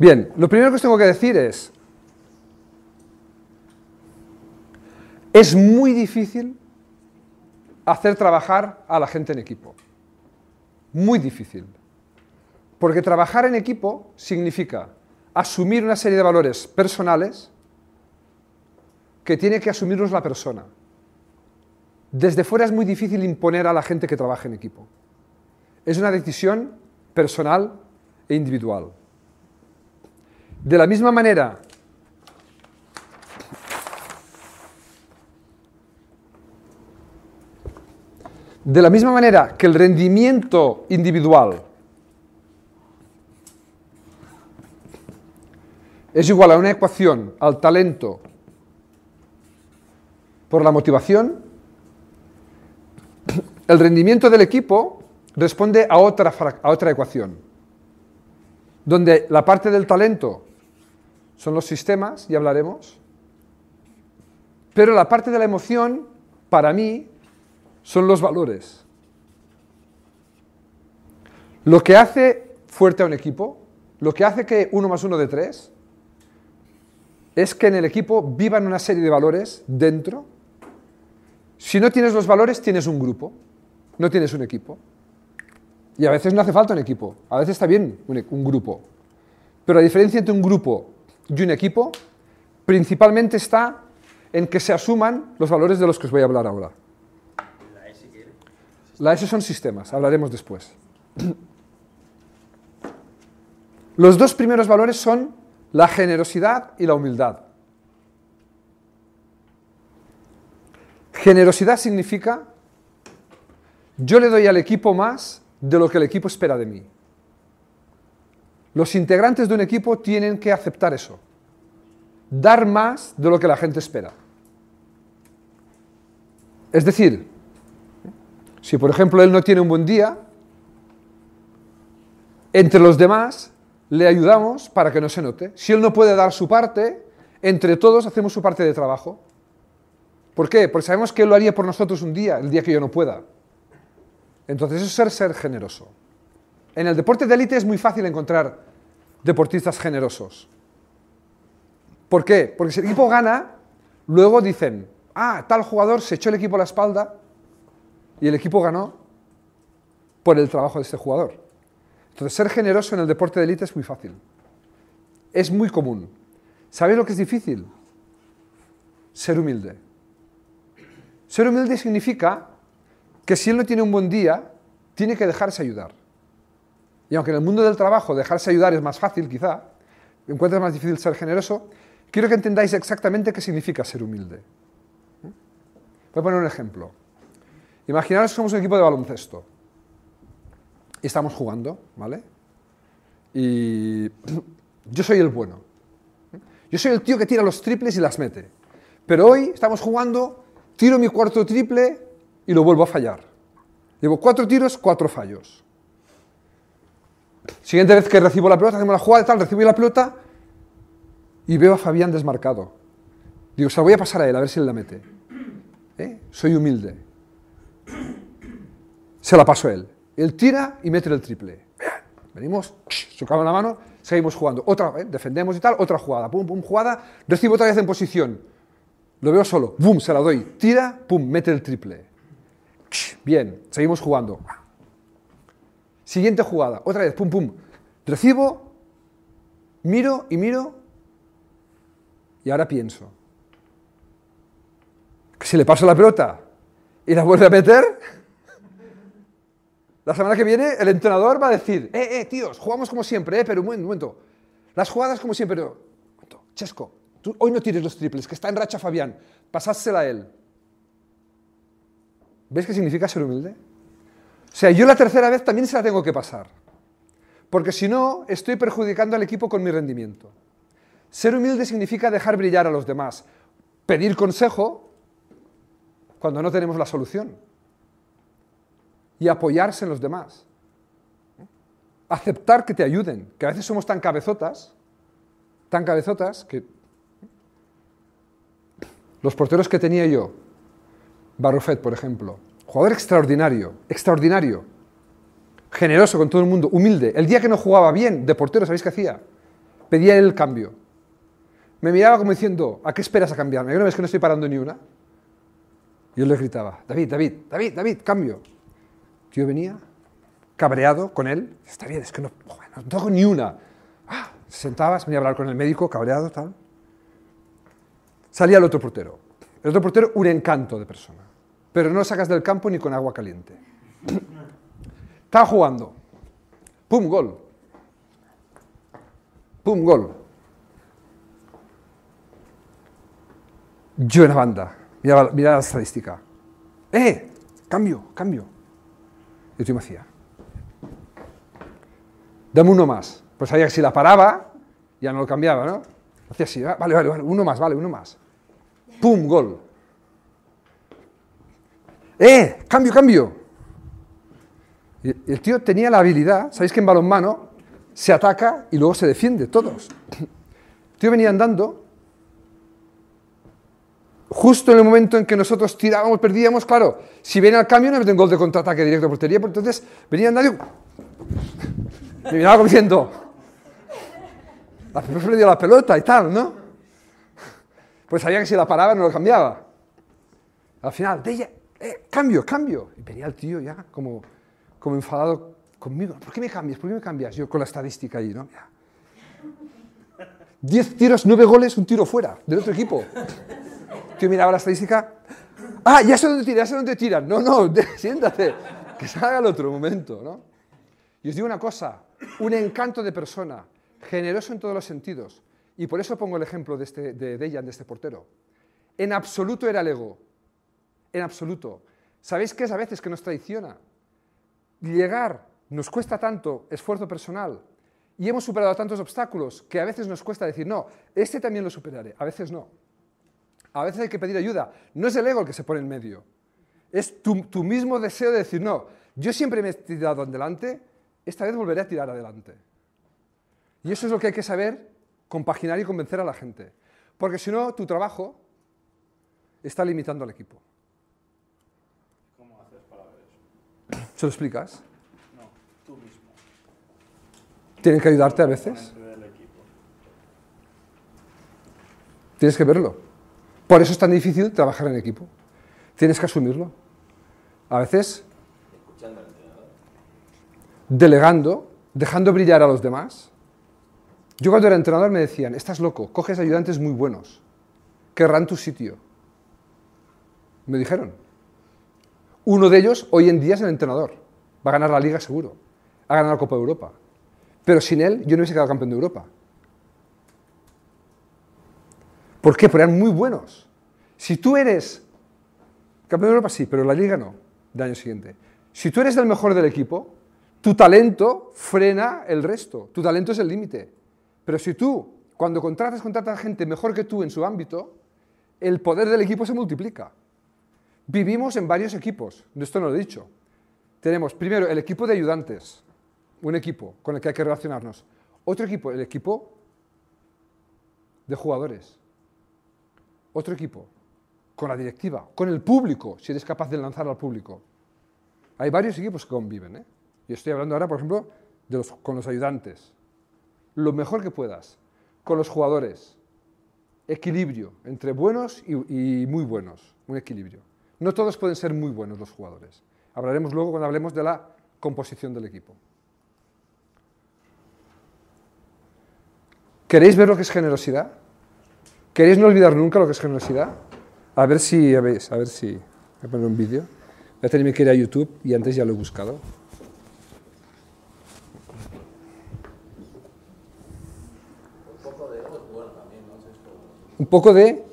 Bien, lo primero que os tengo que decir es, es muy difícil hacer trabajar a la gente en equipo. Muy difícil. Porque trabajar en equipo significa asumir una serie de valores personales que tiene que asumirlos la persona. Desde fuera es muy difícil imponer a la gente que trabaje en equipo. Es una decisión personal e individual. De la misma manera de la misma manera que el rendimiento individual es igual a una ecuación al talento por la motivación, el rendimiento del equipo responde a otra, a otra ecuación, donde la parte del talento son los sistemas, ya hablaremos, pero la parte de la emoción, para mí, son los valores. Lo que hace fuerte a un equipo, lo que hace que uno más uno de tres, es que en el equipo vivan una serie de valores dentro. Si no tienes los valores, tienes un grupo, no tienes un equipo. Y a veces no hace falta un equipo, a veces está bien un, un grupo. Pero la diferencia entre un grupo y un equipo principalmente está en que se asuman los valores de los que os voy a hablar ahora. La S son sistemas, hablaremos después. Los dos primeros valores son la generosidad y la humildad. Generosidad significa yo le doy al equipo más de lo que el equipo espera de mí. Los integrantes de un equipo tienen que aceptar eso. Dar más de lo que la gente espera. Es decir, si por ejemplo él no tiene un buen día, entre los demás le ayudamos para que no se note. Si él no puede dar su parte, entre todos hacemos su parte de trabajo. ¿Por qué? Porque sabemos que él lo haría por nosotros un día, el día que yo no pueda. Entonces eso es ser, ser generoso. En el deporte de élite es muy fácil encontrar deportistas generosos. ¿Por qué? Porque si el equipo gana, luego dicen, ah, tal jugador se echó el equipo a la espalda y el equipo ganó por el trabajo de este jugador. Entonces, ser generoso en el deporte de élite es muy fácil. Es muy común. ¿Sabéis lo que es difícil? Ser humilde. Ser humilde significa que si él no tiene un buen día, tiene que dejarse ayudar. Y aunque en el mundo del trabajo dejarse ayudar es más fácil, quizá, encuentra más difícil ser generoso, quiero que entendáis exactamente qué significa ser humilde. Voy a poner un ejemplo. Imaginaros que somos un equipo de baloncesto y estamos jugando, ¿vale? Y yo soy el bueno. Yo soy el tío que tira los triples y las mete. Pero hoy estamos jugando, tiro mi cuarto triple y lo vuelvo a fallar. Llevo cuatro tiros, cuatro fallos. Siguiente vez que recibo la pelota, hacemos la jugada y tal, recibo la pelota y veo a Fabián desmarcado. Digo, se la voy a pasar a él, a ver si él la mete. ¿Eh? Soy humilde. Se la paso a él. Él tira y mete el triple. Venimos, chocamos la mano, seguimos jugando. Otra, ¿eh? defendemos y tal, otra jugada. Pum, pum, jugada. Recibo otra vez en posición. Lo veo solo. Bum, se la doy. Tira, pum, mete el triple. Bien, seguimos jugando. Siguiente jugada. Otra vez, pum, pum. Recibo, miro y miro. Y ahora pienso. Que si le paso la pelota y la vuelve a meter, la semana que viene el entrenador va a decir, eh, eh, tíos, jugamos como siempre, eh, pero un momento. Las jugadas como siempre, pero, Chesco, tú hoy no tires los triples, que está en racha Fabián, pasásela a él. ¿Ves qué significa ser humilde? O sea, yo la tercera vez también se la tengo que pasar. Porque si no, estoy perjudicando al equipo con mi rendimiento. Ser humilde significa dejar brillar a los demás, pedir consejo cuando no tenemos la solución y apoyarse en los demás. Aceptar que te ayuden, que a veces somos tan cabezotas, tan cabezotas que los porteros que tenía yo, Barrufet, por ejemplo, jugador extraordinario, extraordinario, generoso con todo el mundo, humilde. El día que no jugaba bien de portero, ¿sabéis qué hacía? pedía el cambio. Me miraba como diciendo, ¿a qué esperas a cambiarme? ¿No ves que no estoy parando ni una? Yo le gritaba, David, David, David, David, cambio. Tío venía, cabreado con él, está bien, es que no, no tengo ni una. Ah, se sentaba, se venía a hablar con el médico, cabreado, tal. Salía el otro portero. El otro portero, un encanto de persona. Pero no sacas del campo ni con agua caliente. Estaba jugando. ¡Pum! Gol. ¡Pum! Gol. Yo en la banda. Mira, la estadística. ¡Eh! Cambio, cambio. Y tú me hacía. Dame uno más. Pues sabía que si la paraba, ya no lo cambiaba, ¿no? Hacía así, vale, vale, vale, uno más, vale, uno más. ¡Pum! Gol. ¡Eh! ¡Cambio, cambio! El tío tenía la habilidad, ¿sabéis que en balonmano se ataca y luego se defiende, todos? El tío venía andando, justo en el momento en que nosotros tirábamos, perdíamos, claro, si viene al cambio no meten gol de contraataque directo a portería, pues entonces venía andando y me miraba como diciendo, la la pelota y tal, ¿no? Pues sabía que si la paraba no lo cambiaba. Al final, de ella, eh, cambio, cambio. Y venía el tío ya como, como enfadado conmigo. ¿Por qué me cambias? ¿Por qué me cambias? Yo con la estadística ahí, ¿no? Diez tiros, nueve goles, un tiro fuera del otro equipo. Tío miraba la estadística. Ah, ya sé dónde tiran, ya sé dónde tiran. No, no, siéntate, que salga el otro momento, ¿no? Y os digo una cosa, un encanto de persona, generoso en todos los sentidos. Y por eso pongo el ejemplo de, este, de Dejan, de este portero. En absoluto era el ego, en absoluto. ¿Sabéis qué es a veces que nos traiciona? Llegar nos cuesta tanto esfuerzo personal y hemos superado tantos obstáculos que a veces nos cuesta decir, no, este también lo superaré, a veces no. A veces hay que pedir ayuda. No es el ego el que se pone en medio, es tu, mismo deseo de decir, no, yo siempre me he tirado adelante, esta vez volveré a tirar adelante. Y eso es lo que hay que saber compaginar y convencer a la gente. Porque si no, tu trabajo está limitando al equipo. ¿Se lo explicas? No, tú mismo. ¿Tienen que ayudarte a veces? Tienes que verlo. Por eso es tan difícil trabajar en equipo. Tienes que asumirlo. A veces, delegando, dejando brillar a los demás. Yo cuando era entrenador me decían, estás loco, coges ayudantes muy buenos, querrán tu sitio. Me dijeron, uno de ellos hoy en día es el entrenador. Va a ganar la liga seguro. Ha ganado la Copa de Europa. Pero sin él yo no hubiese quedado campeón de Europa. ¿Por qué? Porque eran muy buenos. Si tú eres campeón de Europa, sí, pero la liga no, del año siguiente. Si tú eres el mejor del equipo, tu talento frena el resto. Tu talento es el límite. Pero si tú, cuando contratas, contratas a gente mejor que tú en su ámbito, el poder del equipo se multiplica. Vivimos en varios equipos, esto no lo he dicho. Tenemos primero el equipo de ayudantes, un equipo con el que hay que relacionarnos. Otro equipo, el equipo de jugadores. Otro equipo, con la directiva, con el público, si eres capaz de lanzar al público. Hay varios equipos que conviven. ¿eh? Y estoy hablando ahora, por ejemplo, con los ayudantes. Lo mejor que puedas. Con los jugadores. Equilibrio entre buenos y muy buenos. Un equilibrio. No todos pueden ser muy buenos los jugadores. Hablaremos luego cuando hablemos de la composición del equipo. ¿Queréis ver lo que es generosidad? ¿Queréis no olvidar nunca lo que es generosidad? A ver si, a ver, a ver si, voy a poner un vídeo. Voy a tener que ir a YouTube y antes ya lo he buscado. Un poco de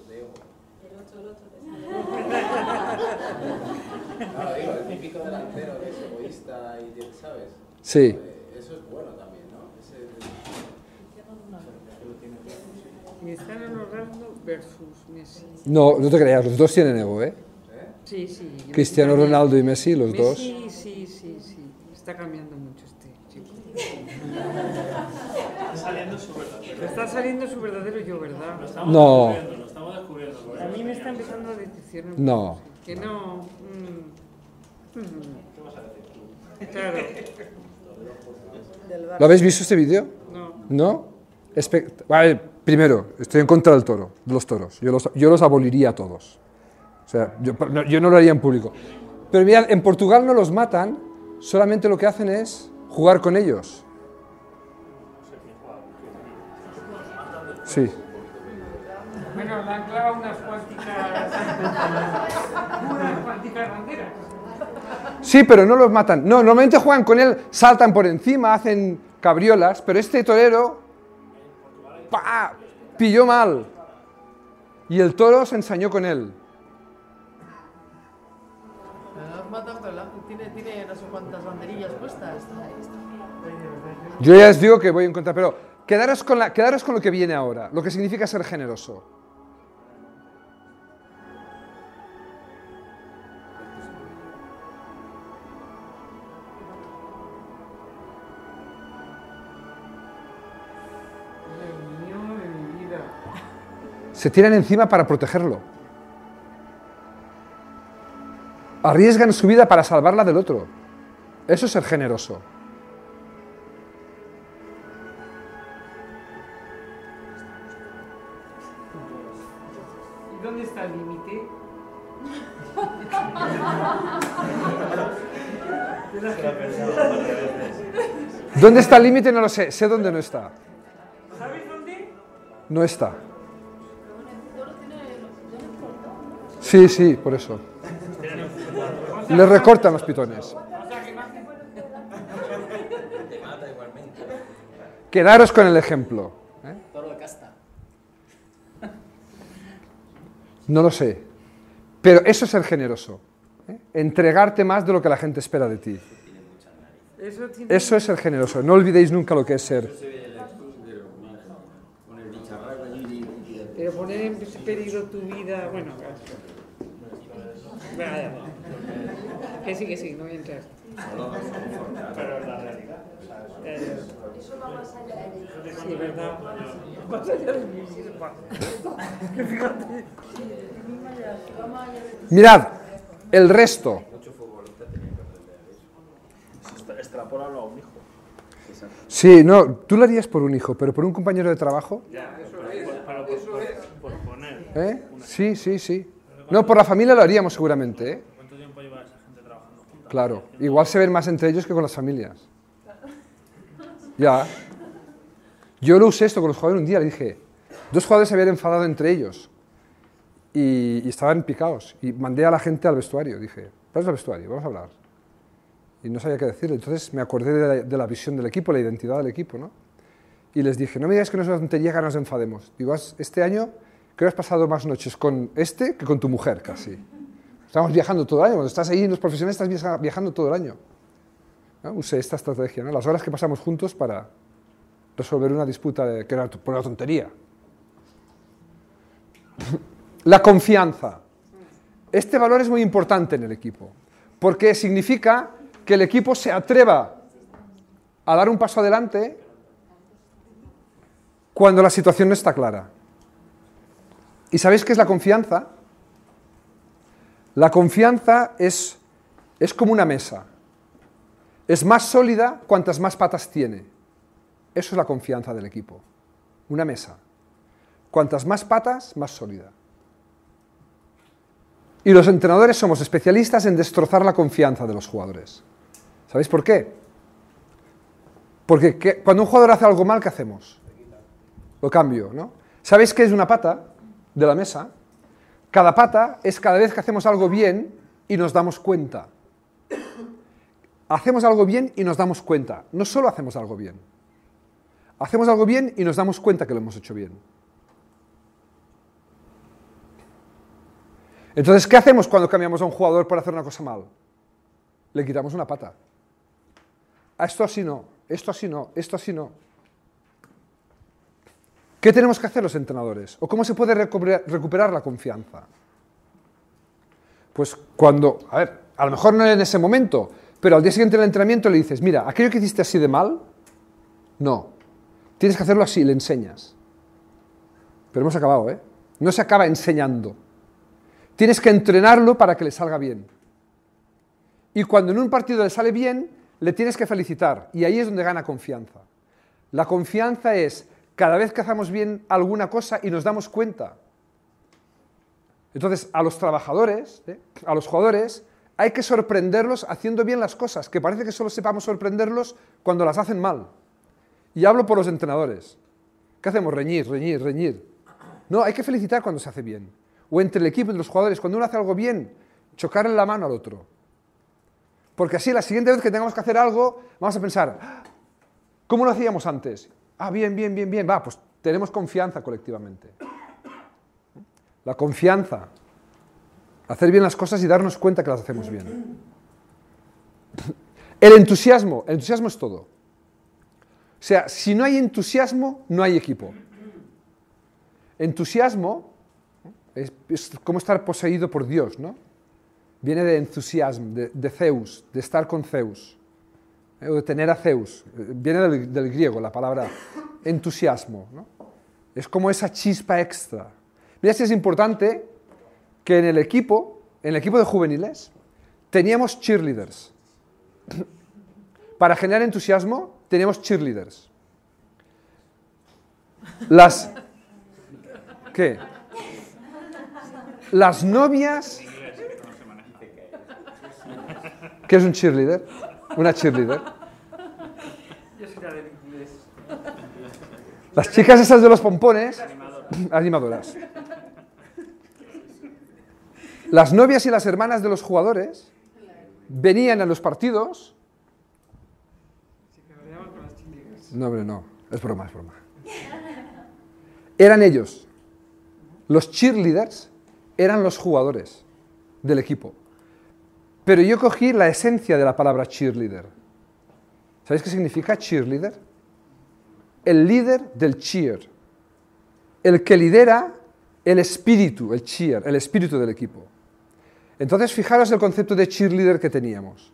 Sí. Eso es bueno también, ¿no? Ese... Cristiano Ronaldo versus Messi. No, no te creas, los dos tienen ego, ¿eh? Sí, sí. Cristiano Ronaldo y Messi, los Messi, dos. Sí, sí, sí, sí. Está cambiando mucho este chico. Está saliendo su verdadero. Está saliendo su verdadero yo, ¿verdad? Lo estamos No. descubriendo, lo estamos descubriendo. A mí me está empezando a decepcionar. un No. Que no. mm, mm, ¿Qué vas a decir tú? claro. ¿Lo habéis visto este vídeo? No. ¿No? Ver, primero, estoy en contra del toro, de los toros. Yo los, yo los aboliría a todos. O sea, yo, no, yo no lo haría en público. Pero mirad, en Portugal no los matan, solamente lo que hacen es jugar con ellos. Sí. Bueno, le han clavado unas cuanticas. unas cuanticas banderas. Sí, pero no los matan. No, normalmente juegan con él, saltan por encima, hacen cabriolas, pero este torero ¡pa! pilló mal. Y el toro se ensañó con él. Me los matan, pero la- tiene, tiene no sé cuántas banderillas puestas. Yo ya les digo que voy en contra, pero quedaros con, la, quedaros con lo que viene ahora, lo que significa ser generoso. Se tiran encima para protegerlo. Arriesgan su vida para salvarla del otro. Eso es ser generoso. ¿Y dónde está el límite? ¿Dónde está el límite? No lo sé. Sé dónde no está. ¿Sabes dónde? No está. Sí, sí, por eso. Le recortan los pitones. Quedaros con el ejemplo. ¿eh? No lo sé. Pero eso es ser generoso. ¿eh? Entregarte más de lo que la gente espera de ti. Eso es ser generoso. No olvidéis nunca lo que es ser. Pero poner en peligro tu vida, bueno, Vaya. Que sí, que sí, no voy a entrar. Pero la realidad. O sea, eso- Eh, Sí, verdad. Más allá de mí, sí, Fíjate. Mirad, el resto. Extra- Extrapólalo a un hijo. Sí, no, tú lo harías por un hijo, pero por un compañero de trabajo. Ya, eso es. Por poner. ¿eh? Sí, sí, sí. No, por la familia lo haríamos seguramente. ¿eh? ¿Cuánto tiempo lleva esa gente trabajando? Claro, igual se ven más entre ellos que con las familias. Ya. Yo lo usé esto con los jugadores un día, le dije, dos jugadores se habían enfadado entre ellos y, y estaban picados. Y mandé a la gente al vestuario, dije, vamos al vestuario, vamos a hablar. Y no sabía qué decirle, entonces me acordé de la, de la visión del equipo, la identidad del equipo, ¿no? Y les dije, no me digáis que no es una tontería que nos enfademos. Digo, "Has- este año creo que has pasado más noches con este que con tu mujer, casi. Estamos viajando todo el año. Cuando estás ahí en los profesionales, estás viaja- viajando todo el año. ¿no? Usé esta estrategia, ¿no? las horas que pasamos juntos para resolver una disputa que era por una tontería. La confianza. Este valor es muy importante en el equipo, porque significa que el equipo se atreva a dar un paso adelante cuando la situación no está clara. ¿Y sabéis qué es la confianza? La confianza es, es como una mesa. Es más sólida cuantas más patas tiene. Eso es la confianza del equipo. Una mesa. Cuantas más patas, más sólida. Y los entrenadores somos especialistas en destrozar la confianza de los jugadores. ¿Sabéis por qué? Porque ¿qué- cuando un jugador hace algo mal, ¿qué hacemos? Lo cambio, ¿no? ¿Sabéis qué es una pata de la mesa? Cada pata es cada vez que hacemos algo bien y nos damos cuenta. Hacemos algo bien y nos damos cuenta. No solo hacemos algo bien. Hacemos algo bien y nos damos cuenta que lo hemos hecho bien. Entonces, ¿qué hacemos cuando cambiamos a un jugador por hacer una cosa mal? Le quitamos una pata. A esto así no, esto así no, esto así no. ¿Qué tenemos que hacer los entrenadores? ¿O cómo se puede recuperar, la confianza? Pues cuando, a ver, a lo mejor no en ese momento, pero al día siguiente del entrenamiento le dices, mira, aquello que hiciste así de mal, no. Tienes que hacerlo así, le enseñas. Pero hemos acabado, ¿eh? No se acaba enseñando. Tienes que entrenarlo para que le salga bien. Y cuando en un partido le sale bien, le tienes que felicitar. Y ahí es donde gana confianza. La confianza es cada vez que hacemos bien alguna cosa y nos damos cuenta. Entonces, a los trabajadores, ¿eh? a los jugadores, hay que sorprenderlos haciendo bien las cosas, que parece que solo sepamos sorprenderlos cuando las hacen mal. Y hablo por los entrenadores. ¿Qué hacemos? Reñir, reñir, reñir. No, hay que felicitar cuando se hace bien. O entre el equipo y los jugadores, cuando uno hace algo bien, chocarle la mano al otro. Porque así la siguiente vez que tengamos que hacer algo, vamos a pensar, "Ah, ¿cómo lo hacíamos antes? Ah, bien, bien, bien, bien. Va, pues tenemos confianza colectivamente. La confianza. Hacer bien las cosas y darnos cuenta que las hacemos bien. El entusiasmo. El entusiasmo es todo. O sea, si no hay entusiasmo, no hay equipo. Entusiasmo es, es como estar poseído por Dios, ¿no? Viene de entusiasmo, de, Zeus, de estar con Zeus, tener a Zeus. Eh, Viene del, del griego la palabra entusiasmo, ¿no? Es como esa chispa extra. Mira si es importante que en el equipo, en el equipo de juveniles, teníamos cheerleaders. Para generar entusiasmo, teníamos cheerleaders. Las. ¿Qué? Las novias. ¿Qué es un cheerleader? Una cheerleader. Yo soy la del inglés. Las chicas esas de los pompones, animadoras. Las novias y las hermanas de los jugadores venían a los partidos. No, hombre, no, es broma, es broma. Eran ellos. Los cheerleaders eran los jugadores del equipo. Pero yo cogí la esencia de la palabra cheerleader. ¿Sabéis qué significa cheerleader? El líder del cheer. El que lidera el espíritu, el cheer, el espíritu del equipo. Entonces, fijaros el concepto de cheerleader que teníamos.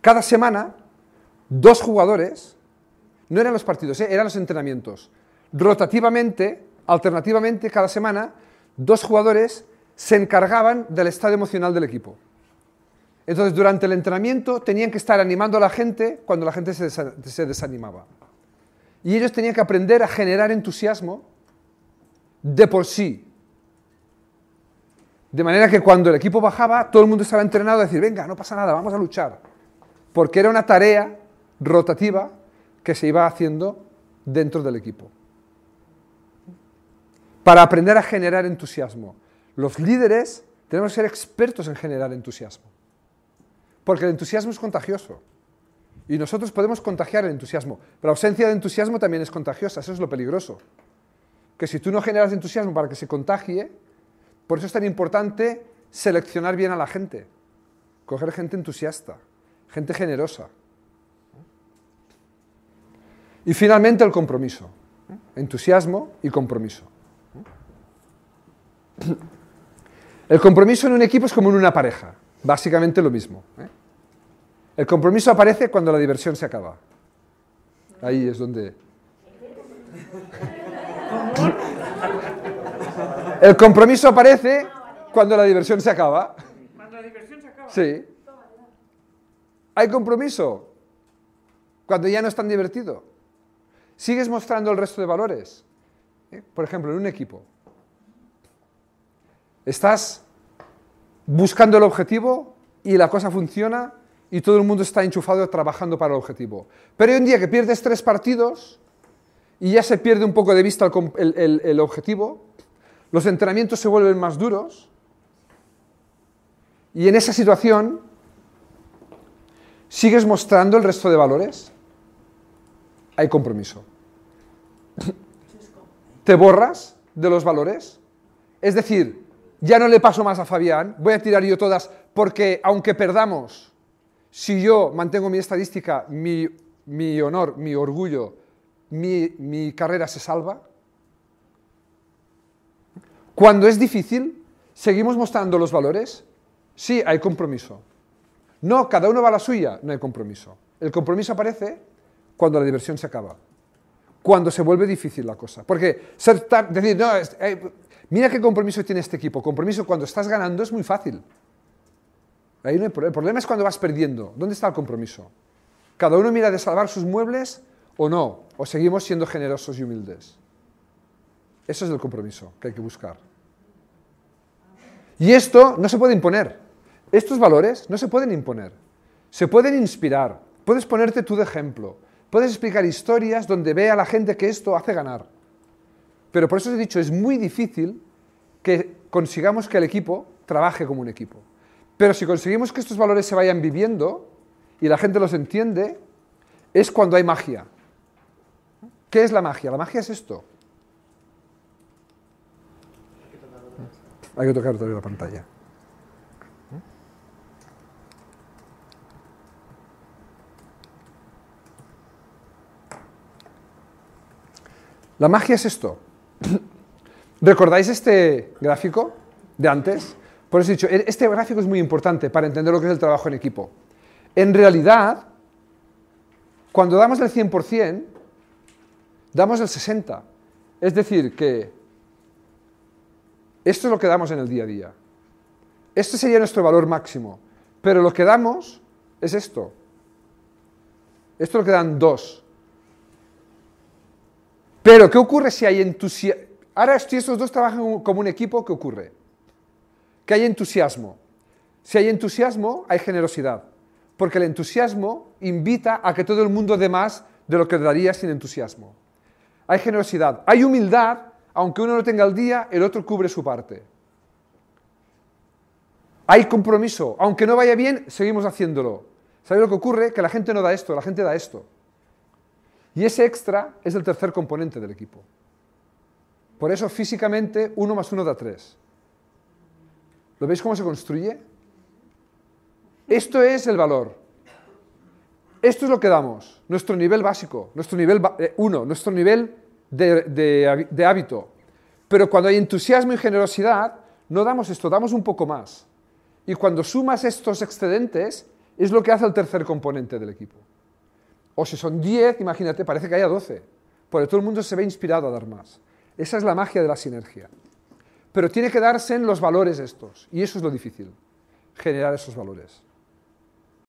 Cada semana, dos jugadores, no eran los partidos, ¿eh? eran los entrenamientos. Rotativamente, alternativamente, cada semana, dos jugadores se encargaban del estado emocional del equipo. Entonces, durante el entrenamiento tenían que estar animando a la gente cuando la gente se, desa- se desanimaba. Y ellos tenían que aprender a generar entusiasmo de por sí. De manera que cuando el equipo bajaba, todo el mundo estaba entrenado a decir, venga, no pasa nada, vamos a luchar. Porque era una tarea rotativa que se iba haciendo dentro del equipo. Para aprender a generar entusiasmo. Los líderes tenemos que ser expertos en generar entusiasmo. Porque el entusiasmo es contagioso. Y nosotros podemos contagiar el entusiasmo. Pero la ausencia de entusiasmo también es contagiosa. Eso es lo peligroso. Que si tú no generas entusiasmo para que se contagie, por eso es tan importante seleccionar bien a la gente. Coger gente entusiasta, gente generosa. Y finalmente el compromiso. Entusiasmo y compromiso. El compromiso en un equipo es como en una pareja. Básicamente lo mismo. ¿eh? El compromiso aparece cuando la diversión se acaba. Ahí es donde... El compromiso aparece cuando la diversión se acaba. Cuando la diversión se acaba. Sí. Hay compromiso cuando ya no es tan divertido. Sigues mostrando el resto de valores. ¿eh? Por ejemplo, en un equipo. Estás buscando el objetivo y la cosa funciona y todo el mundo está enchufado trabajando para el objetivo. Pero hay un día que pierdes tres partidos y ya se pierde un poco de vista el, el objetivo, los entrenamientos se vuelven más duros y en esa situación sigues mostrando el resto de valores. Hay compromiso. ¿Te borras de los valores? Es decir, ya no le paso más a Fabián, voy a tirar yo todas, porque aunque perdamos, si yo mantengo mi estadística, mi, honor, mi orgullo, mi, mi carrera se salva. Cuando es difícil, seguimos mostrando los valores. Sí, hay compromiso. No, cada uno va a la suya, no hay compromiso. El compromiso aparece cuando la diversión se acaba, cuando se vuelve difícil la cosa. Porque ser tan- decir, no, es- eh, mira qué compromiso tiene este equipo. Compromiso cuando estás ganando es muy fácil. Ahí no. El problema es cuando vas perdiendo. ¿Dónde está el compromiso? ¿Cada uno mira de salvar sus muebles o no, o seguimos siendo generosos y humildes. Eso es el compromiso que hay que buscar. Y esto no se puede imponer. Estos valores no se pueden imponer. Se pueden inspirar. Puedes ponerte tú de ejemplo. Puedes explicar historias donde vea a la gente que esto hace ganar. Pero por eso os he dicho, es muy difícil que consigamos que el equipo trabaje como un equipo. Pero si conseguimos que estos valores se vayan viviendo y la gente los entiende, es cuando hay magia. ¿Qué es la magia? La magia es esto. Hay que tocar todavía la pantalla. La magia es esto. ¿Recordáis este gráfico de antes? Por eso he dicho, e-, este gráfico es muy importante para entender lo que es el trabajo en equipo. En realidad, cuando damos el 100%, damos el 60%. Es decir, que esto es lo que damos en el día a día. Este sería nuestro valor máximo. Pero lo que damos es esto. Esto es lo que dan dos. Pero, ¿qué ocurre si hay entusiasmo? Ahora, si estos dos trabajan como un equipo, ¿qué ocurre? Que hay entusiasmo. Si hay entusiasmo, hay generosidad. Porque el entusiasmo invita a que todo el mundo dé más de lo que daría sin entusiasmo. Hay generosidad. Hay humildad, aunque uno no tenga el día, el otro cubre su parte. Hay compromiso. Aunque no vaya bien, seguimos haciéndolo. ¿Sabéis lo que ocurre? Que la gente no da esto, la gente da esto. Y ese extra es el tercer componente del equipo. Por eso físicamente uno más uno da tres. ¿Lo veis cómo se construye? Esto es el valor. Esto es lo que damos, nuestro nivel básico, nuestro nivel eh, uno, nuestro nivel de hábito. Pero cuando hay entusiasmo y generosidad, no damos esto, damos un poco más. Y cuando sumas estos excedentes, es lo que hace el tercer componente del equipo. O si son 10, imagínate, parece que haya 12, porque todo el mundo se ve inspirado a dar más. Esa es la magia de la sinergia. Pero tiene que darse en los valores estos, y eso es lo difícil, generar esos valores.